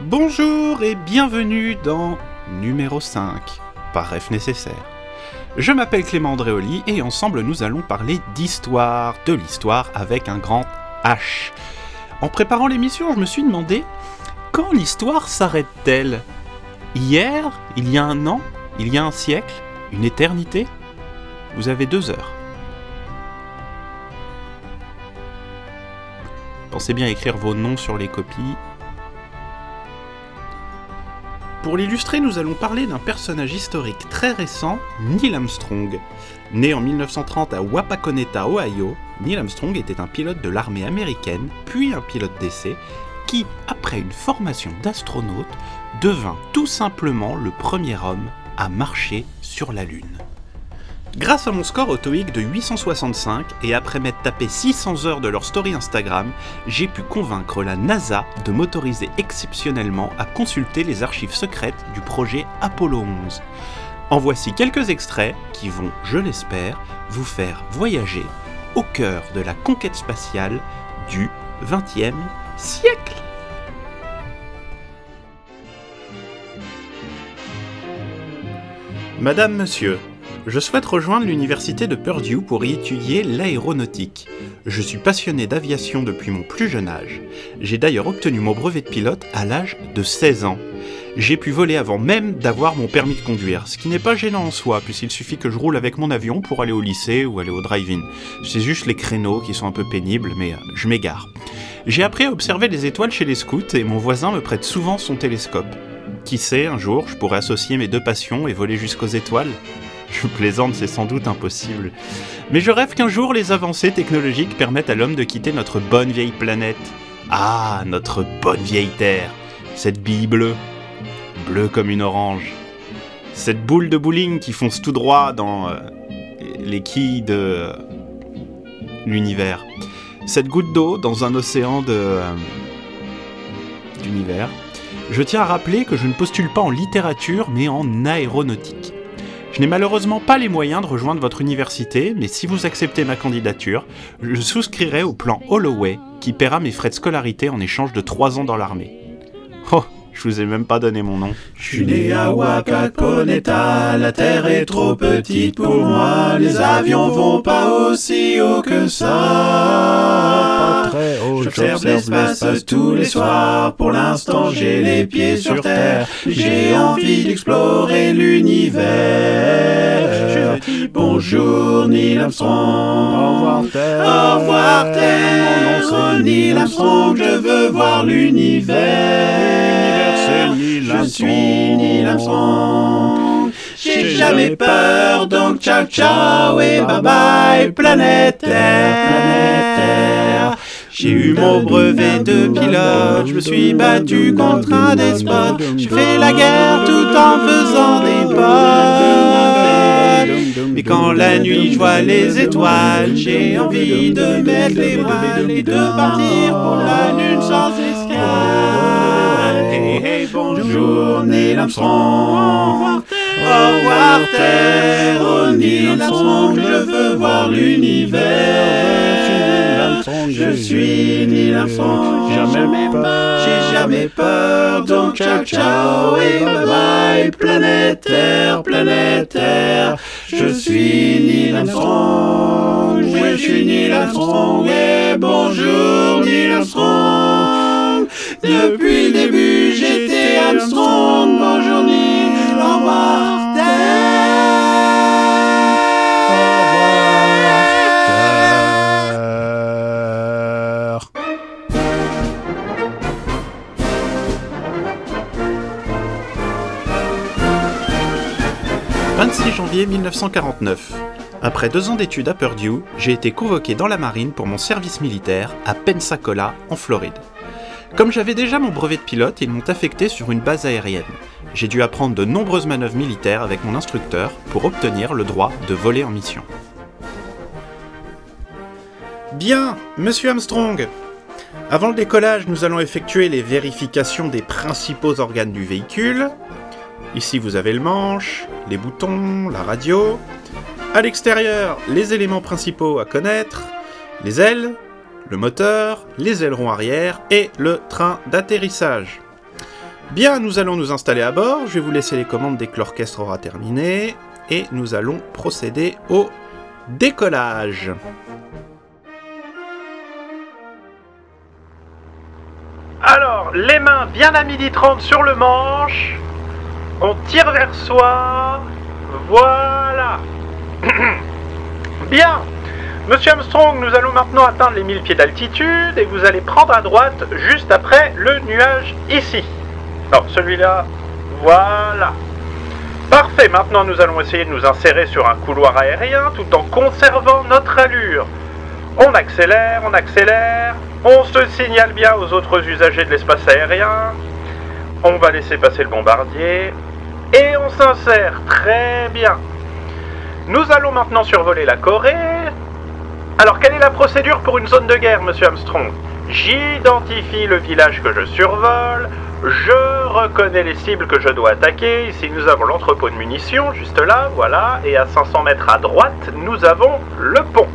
Bonjour et bienvenue dans numéro 5, par ref nécessaire. Je m'appelle Clément Andréoli et ensemble nous allons parler d'histoire, de l'histoire avec un grand H. En préparant l'émission, je me suis demandé quand l'histoire s'arrête-t-elle? Hier Il y a un an Il y a un siècle Une éternité? Vous avez deux heures. Pensez bien écrire vos noms sur les copies. Pour l'illustrer, nous allons parler d'un personnage historique très récent, Neil Armstrong. Né en 1930 à Wapakoneta, Ohio, Neil Armstrong était un pilote de l'armée américaine, puis un pilote d'essai, qui, après une formation d'astronaute, devint tout simplement le premier homme à marcher sur la Lune. Grâce à mon score autoïque de 865 et après m'être tapé 600 heures de leur story Instagram, j'ai pu convaincre la NASA de m'autoriser exceptionnellement à consulter les archives secrètes du projet Apollo 11. En voici quelques extraits qui vont, je l'espère, vous faire voyager au cœur de la conquête spatiale du XXe siècle. Madame, Monsieur, je souhaite rejoindre l'université de Purdue pour y étudier l'aéronautique. Je suis passionné d'aviation depuis mon plus jeune âge. J'ai d'ailleurs obtenu mon brevet de pilote à l'âge de 16 ans. J'ai pu voler avant même d'avoir mon permis de conduire, ce qui n'est pas gênant en soi, puisqu'il suffit que je roule avec mon avion pour aller au lycée ou aller au drive-in. C'est juste les créneaux qui sont un peu pénibles, mais euh, je m'égare. J'ai appris à observer les étoiles chez les scouts et mon voisin me prête souvent son télescope. Qui sait, un jour, je pourrais associer mes deux passions et voler jusqu'aux étoiles je plaisante, c'est sans doute impossible. Mais je rêve qu'un jour les avancées technologiques permettent à l'homme de quitter notre bonne vieille planète. Ah, notre bonne vieille Terre. Cette bille bleue. Bleue comme une orange. Cette boule de bowling qui fonce tout droit dans euh, les quilles de euh, l'univers. Cette goutte d'eau dans un océan de euh, d'univers. Je tiens à rappeler que je ne postule pas en littérature mais en aéronautique. Je n'ai malheureusement pas les moyens de rejoindre votre université, mais si vous acceptez ma candidature, je souscrirai au plan Holloway qui paiera mes frais de scolarité en échange de 3 ans dans l'armée. Oh, je vous ai même pas donné mon nom. Je suis né à Wakakoneta, la terre est trop petite pour moi, les avions vont pas aussi haut que ça. J'observe l'espace tous les soirs, pour l'instant j'ai les pieds sur terre, j'ai envie d'explorer l'univers. Je dis bonjour Neil Armstrong, Au revoir Terre. au revoir Terre, oh, Neil Armstrong, je veux voir l'univers. Je suis Neil Armstrong. J'ai jamais peur, donc ciao ciao et bye bye, planète Terre, planète Terre. J'ai eu mon brevet de pilote, je me suis battu contre un despote, j'ai fait la guerre tout en faisant des potes. Mais quand la nuit je vois les étoiles, j'ai envie de mettre les voiles et de partir pour la lune sans escale. Bonjour Neil. Au revoir Terre, oh Neil je veux voir l'univers. Je suis Neil Armstrong, jamais peur, j'ai jamais peur, donc ciao ciao et bye bye, planète Terre, planète Terre. Je suis Neil je suis Neil et bonjour Neil. Depuis le début j'étais Armstrong, bonjour Neil, au revoir Terre. 26 janvier 1949. Après deux ans d'études à Purdue, j'ai été convoqué dans la marine pour mon service militaire à Pensacola, en Floride. Comme j'avais déjà mon brevet de pilote, ils m'ont affecté sur une base aérienne. J'ai dû apprendre de nombreuses manœuvres militaires avec mon instructeur pour obtenir le droit de voler en mission. Bien, monsieur Armstrong. Avant le décollage, nous allons effectuer les vérifications des principaux organes du véhicule. Ici, vous avez le manche, les boutons, la radio. À l'extérieur, les éléments principaux à connaître, les ailes, le moteur, les ailerons arrière et le train d'atterrissage. Bien, nous allons nous installer à bord, je vais vous laisser les commandes dès que l'orchestre aura terminé, et nous allons procéder au décollage. Alors, les mains bien à midi 30 sur le manche, on tire vers soi, voilà. Bien, Monsieur Armstrong, nous allons maintenant atteindre les 1000 pieds d'altitude et vous allez prendre à droite juste après le nuage ici. Alors celui-là, voilà. Parfait, maintenant nous allons essayer de nous insérer sur un couloir aérien tout en conservant notre allure. On accélère, on accélère, on se signale bien aux autres usagers de l'espace aérien. On va laisser passer le bombardier et on s'insère très bien. Nous allons maintenant survoler la Corée. Alors, quelle est la procédure pour une zone de guerre, monsieur Armstrong? J'identifie le village que je survole, je reconnais les cibles que je dois attaquer. Ici, nous avons l'entrepôt de munitions, juste là, voilà. Et à 500 mètres à droite, nous avons le pont.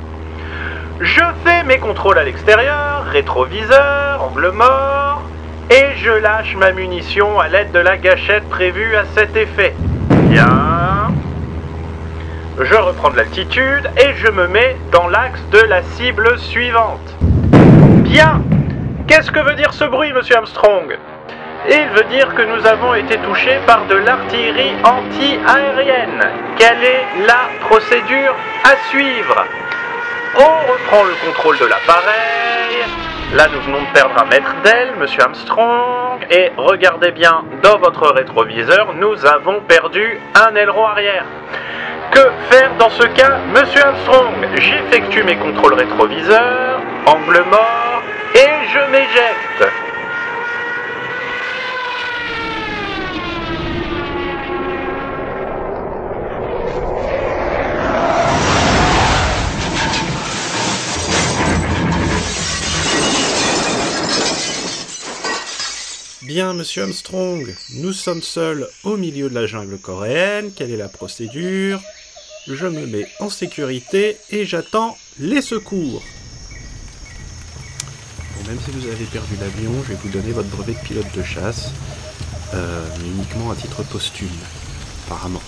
Je fais mes contrôles à l'extérieur, rétroviseur, angle mort, et je lâche ma munition à l'aide de la gâchette prévue à cet effet. Bien. Je reprends de l'altitude et je me mets dans l'axe de la cible suivante. Bien. Qu'est-ce que veut dire ce bruit, monsieur Armstrong? Il veut dire que nous avons été touchés par de l'artillerie anti-aérienne. Quelle est la procédure à suivre? On reprend le contrôle de l'appareil. Là, nous venons de perdre un mètre d'aile, monsieur Armstrong. Et regardez bien, dans votre rétroviseur, nous avons perdu un aileron arrière. Que faire dans ce cas, monsieur Armstrong? J'effectue mes contrôles rétroviseurs, angle mort, et je m'éjecte. Bien, monsieur Armstrong, nous sommes seuls au milieu de la jungle coréenne. Quelle est la procédure? Je me mets en sécurité et j'attends les secours. Bon, même si vous avez perdu l'avion, je vais vous donner votre brevet de pilote de chasse, euh, mais uniquement à titre posthume, apparemment.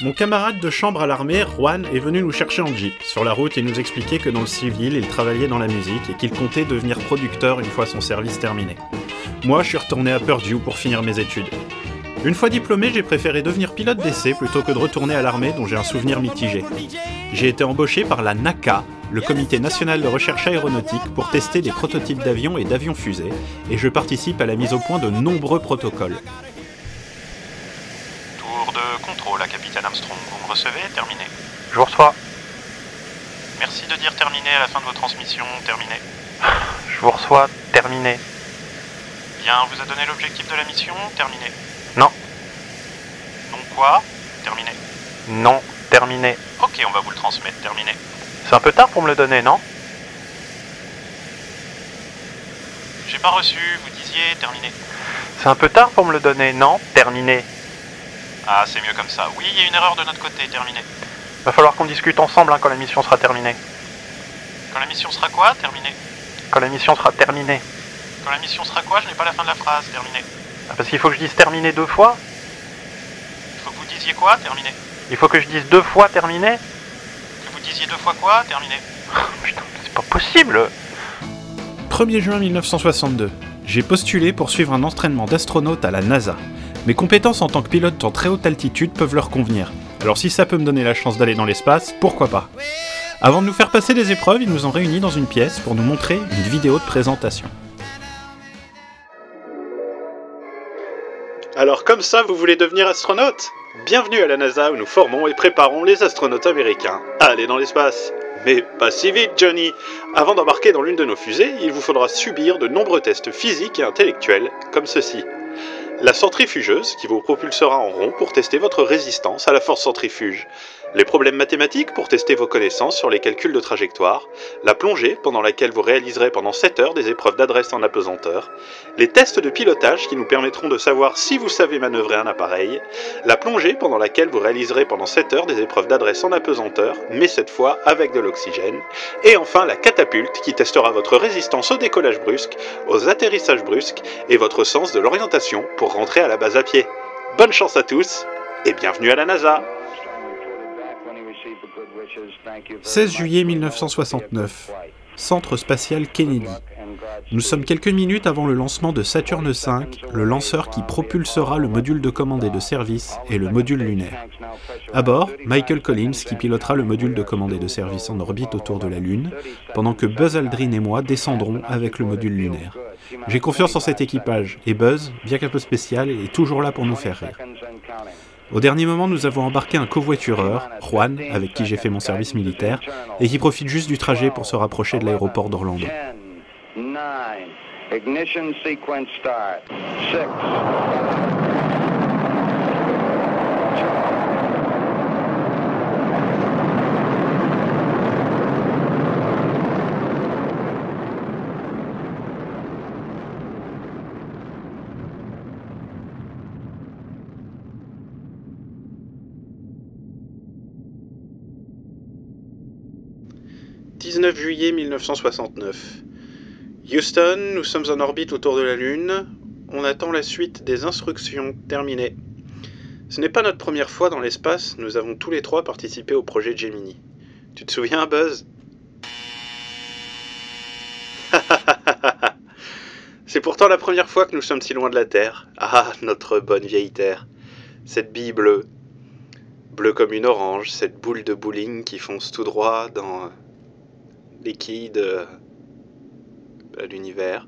Mon camarade de chambre à l'armée, Juan, est venu nous chercher en jeep. Sur la route, il nous expliquait que dans le civil, il travaillait dans la musique et qu'il comptait devenir producteur une fois son service terminé. Moi, je suis retourné à Purdue pour finir mes études. Une fois diplômé, j'ai préféré devenir pilote d'essai plutôt que de retourner à l'armée dont j'ai un souvenir mitigé. J'ai été embauché par la NACA, le Comité national de recherche aéronautique, pour tester des prototypes d'avions et d'avions fusées, et je participe à la mise au point de nombreux protocoles. Tour de contrôle à capitaine Armstrong. Vous me recevez? Terminé. Je vous reçois. Merci de dire terminé à la fin de vos transmissions. Terminé. Je vous reçois. Terminé. Bien, on vous a donné l'objectif de la mission Terminé. Non. Non quoi? Terminé. Non. Terminé. Ok, on va vous le transmettre. Terminé. C'est un peu tard pour me le donner, non? J'ai pas reçu, vous disiez terminé. C'est un peu tard pour me le donner, non? Terminé. Ah, c'est mieux comme ça. Oui, il y a une erreur de notre côté. Terminé. Va falloir qu'on discute ensemble hein, quand la mission sera terminée. Quand la mission sera quoi? Terminé. Quand la mission sera terminée. Quand la mission sera quoi? Je n'ai pas la fin de la phrase. Terminé. Ah, parce qu'il faut que je dise terminé deux fois Il faut que vous disiez quoi Terminé. Il faut que je dise deux fois terminé Que vous disiez deux fois quoi Terminé. Putain, c'est pas possible 1er juin 1962. J'ai postulé pour suivre un entraînement d'astronaute à la NASA. Mes compétences en tant que pilote en très haute altitude peuvent leur convenir. Alors si ça peut me donner la chance d'aller dans l'espace, pourquoi pas? Avant de nous faire passer des épreuves, ils nous ont réunis dans une pièce pour nous montrer une vidéo de présentation. Alors comme ça, vous voulez devenir astronaute? Bienvenue à la NASA où nous formons et préparons les astronautes américains à aller dans l'espace. Mais pas si vite, Johnny Avant d'embarquer dans l'une de nos fusées, il vous faudra subir de nombreux tests physiques et intellectuels, comme ceci. La centrifugeuse, qui vous propulsera en rond pour tester votre résistance à la force centrifuge. Les problèmes mathématiques pour tester vos connaissances sur les calculs de trajectoire, la plongée pendant laquelle vous réaliserez pendant 7 heures des épreuves d'adresse en apesanteur, les tests de pilotage qui nous permettront de savoir si vous savez manœuvrer un appareil, la plongée pendant laquelle vous réaliserez pendant 7 heures des épreuves d'adresse en apesanteur, mais cette fois avec de l'oxygène, et enfin la catapulte qui testera votre résistance au décollage brusque, aux atterrissages brusques et votre sens de l'orientation pour rentrer à la base à pied. Bonne chance à tous et bienvenue à la NASA 16 juillet 1969, Centre spatial Kennedy. Nous sommes quelques minutes avant le lancement de Saturne V, le lanceur qui propulsera le module de commande et de service et le module lunaire. À bord, Michael Collins qui pilotera le module de commande et de service en orbite autour de la Lune, pendant que Buzz Aldrin et moi descendrons avec le module lunaire. J'ai confiance en cet équipage, et Buzz, bien qu'un peu spécial, est toujours là pour nous faire rire. Au dernier moment, nous avons embarqué un covoitureur, Juan, avec qui j'ai fait mon service militaire, et qui profite juste du trajet pour se rapprocher de l'aéroport d'Orlando. 19 juillet 1969. Houston, nous sommes en orbite autour de la Lune. On attend la suite des instructions terminées. Ce n'est pas notre première fois dans l'espace, nous avons tous les trois participé au projet Gemini. Tu te souviens, Buzz? C'est pourtant la première fois que nous sommes si loin de la Terre. Ah, notre bonne vieille Terre. Cette bille bleue. Bleue comme une orange, cette boule de bowling qui fonce tout droit dans liquide euh, à l'univers.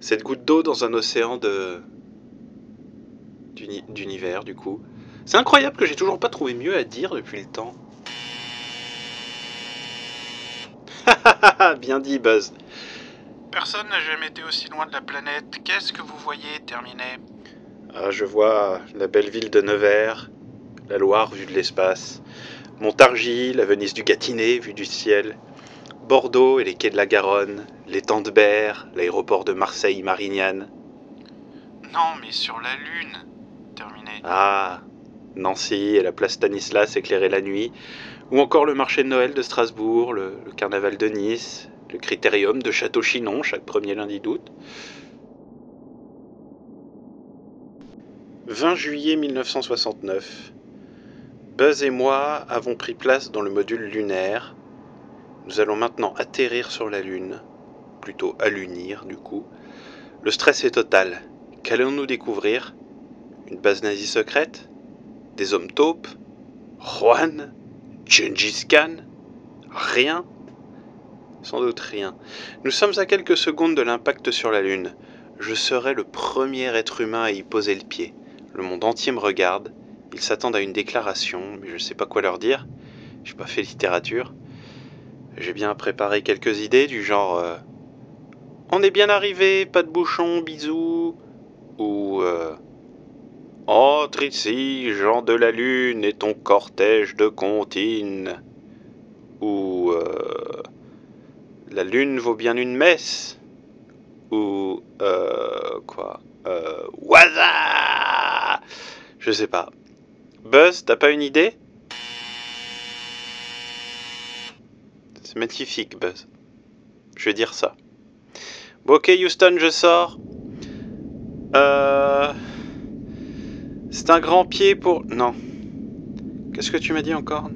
Cette goutte d'eau dans un océan de d'univers du coup. C'est incroyable que j'ai toujours pas trouvé mieux à dire depuis le temps. Bien dit Buzz. Personne n'a jamais été aussi loin de la planète. Qu'est-ce que vous voyez terminé ah, Je vois la belle ville de Nevers, la Loire vue de l'espace, Montargis, la Venise du Gâtinais vue du ciel, Bordeaux et les quais de la Garonne, l'étang de Berre, l'aéroport de Marseille-Marignane. Non, mais sur la Lune. Terminé. Ah, Nancy et la place Stanislas éclairée la nuit, ou encore le marché de Noël de Strasbourg, le, carnaval de Nice, le critérium de Château-Chinon chaque premier lundi d'août. 20 juillet 1969. Buzz et moi avons pris place dans le module lunaire nous allons maintenant atterrir sur la Lune, plutôt allunir du coup. Le stress est total. Qu'allons-nous découvrir? Une base nazie secrète? Des hommes taupes? Juan? Gengis Khan? Rien? Sans doute rien. Nous sommes à quelques secondes de l'impact sur la Lune. Je serai le premier être humain à y poser le pied. Le monde entier me regarde. Ils s'attendent à une déclaration, mais je ne sais pas quoi leur dire. J'ai pas fait littérature. J'ai bien préparé quelques idées du genre euh, On est bien arrivé, pas de bouchon, bisous. Ou euh, Entre ici, Jean de la Lune et ton cortège de comptines. Ou euh, La Lune vaut bien une messe. Ou quoi euh, Je sais pas. Buzz, t'as pas une idée? Magnifique, Buzz. Je vais dire ça. Bon, ok, Houston, je sors. Euh... C'est un grand pied pour... Non. Qu'est-ce que tu m'as dit encore?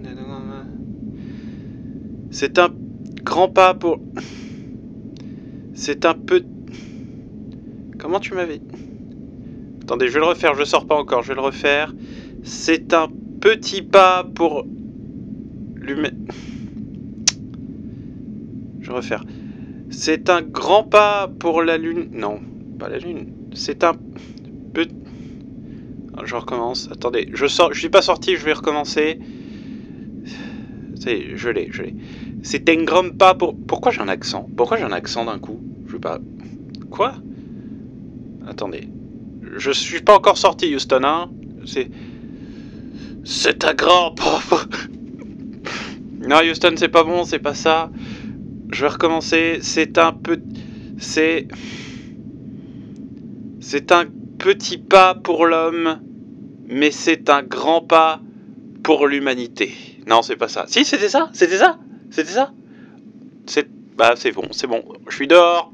C'est un grand pas pour... C'est un peu... Comment tu m'avais... Attendez, je vais le refaire, je sors pas encore, je vais le refaire. C'est un petit pas pour... L'humain... Je vais. C'est un grand pas pour la Lune. Non, pas la Lune. C'est un peu. Je recommence. Attendez, je sors. Suis pas sorti. Je vais recommencer. C'est, je l'ai, je l'ai. C'est un grand pas pour. Pourquoi j'ai un accent? Pourquoi j'ai un accent d'un coup? Je veux pas. Quoi? Attendez. Je suis pas encore sorti, Houston. Hein C'est. C'est un grand pas. Non, Houston, c'est pas bon, c'est pas ça. Je vais recommencer. C'est un peu. C'est. C'est un petit pas pour l'homme, mais c'est un grand pas pour l'humanité. Non, c'est pas ça. Si, c'était ça C'était ça C'était ça C'est. Bah, c'est bon, c'est bon. Je suis dehors.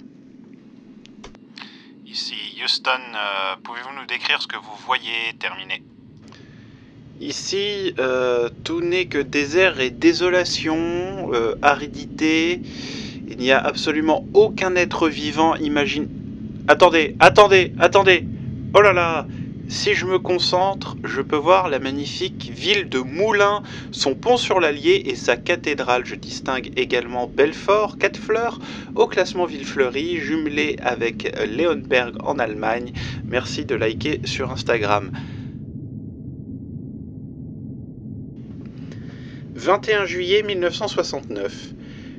Ici Houston, euh, pouvez-vous nous décrire ce que vous voyez terminé Ici, euh, tout n'est que désert et désolation, euh, aridité. Il n'y a absolument aucun être vivant. Imagine. Attendez, attendez, attendez. Oh là là. Si je me concentre, je peux voir la magnifique ville de Moulins, son pont sur l'Allier et sa cathédrale. Je distingue également Belfort, quatre fleurs, au classement ville fleurie, jumelé avec Leonberg en Allemagne. Merci de liker sur Instagram. 21 juillet 1969.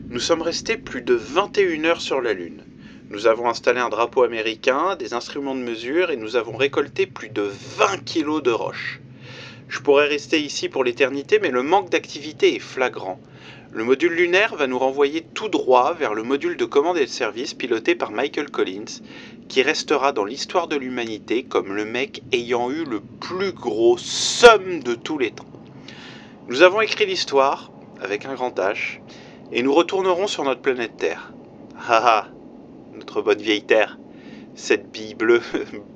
Nous sommes restés plus de 21 heures sur la Lune. Nous avons installé un drapeau américain, des instruments de mesure et nous avons récolté plus de 20 kilos de roches. Je pourrais rester ici pour l'éternité, mais le manque d'activité est flagrant. Le module lunaire va nous renvoyer tout droit vers le module de commande et de service piloté par Michael Collins, qui restera dans l'histoire de l'humanité comme le mec ayant eu le plus gros somme de tous les temps. Nous avons écrit l'histoire, avec un grand H, et nous retournerons sur notre planète Terre. Haha, notre bonne vieille Terre, cette bille bleue,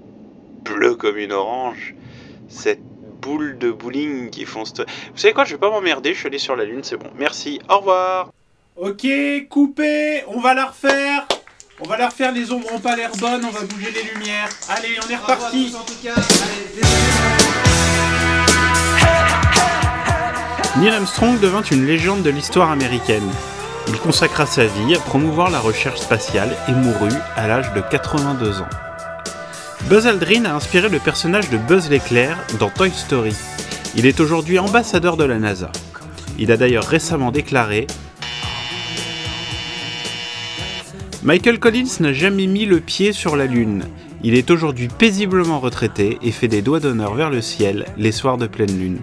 bleue comme une orange, cette boule de bowling qui fonce. Vous savez quoi, je vais pas m'emmerder, je suis allé sur la Lune, c'est bon. Merci, au revoir. Ok, coupé, on va la refaire. On va la refaire, les ombres ont pas l'air bonnes, on va bouger les lumières. Allez, on est reparti. Neil Armstrong devint une légende de l'histoire américaine. Il consacra sa vie à promouvoir la recherche spatiale et mourut à l'âge de 82 ans. Buzz Aldrin a inspiré le personnage de Buzz l'éclair dans Toy Story. Il est aujourd'hui ambassadeur de la NASA. Il a d'ailleurs récemment déclaré Michael Collins n'a jamais mis le pied sur la Lune. Il est aujourd'hui paisiblement retraité et fait des doigts d'honneur vers le ciel les soirs de pleine lune.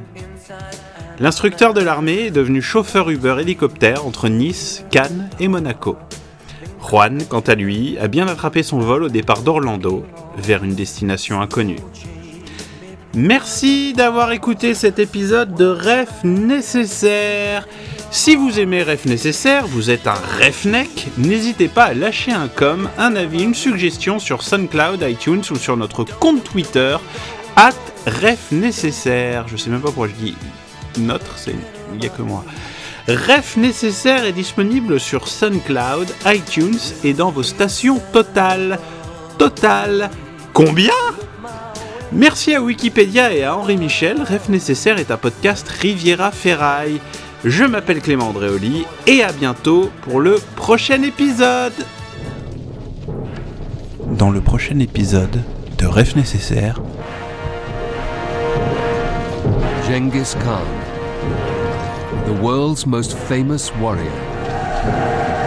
L'instructeur de l'armée est devenu chauffeur Uber hélicoptère entre Nice, Cannes et Monaco. Juan, quant à lui, a bien attrapé son vol au départ d'Orlando, vers une destination inconnue. Merci d'avoir écouté cet épisode de Ref Nécessaire. Si vous aimez Ref Nécessaire, vous êtes un Refneck, n'hésitez pas à lâcher un com, un avis, une suggestion sur SoundCloud, iTunes ou sur notre compte Twitter, at Ref Nécessaire. Je sais même pas pourquoi je dis notre, c'est il n'y a que moi. Ref nécessaire est disponible sur SoundCloud, iTunes et dans vos stations Total. Total Combien? Merci à Wikipédia et à Henri Michel, Ref nécessaire est un podcast Riviera Ferraille. Je m'appelle Clément Andréoli et à bientôt pour le prochain épisode. Dans le prochain épisode de Ref nécessaire, the world's most famous warrior.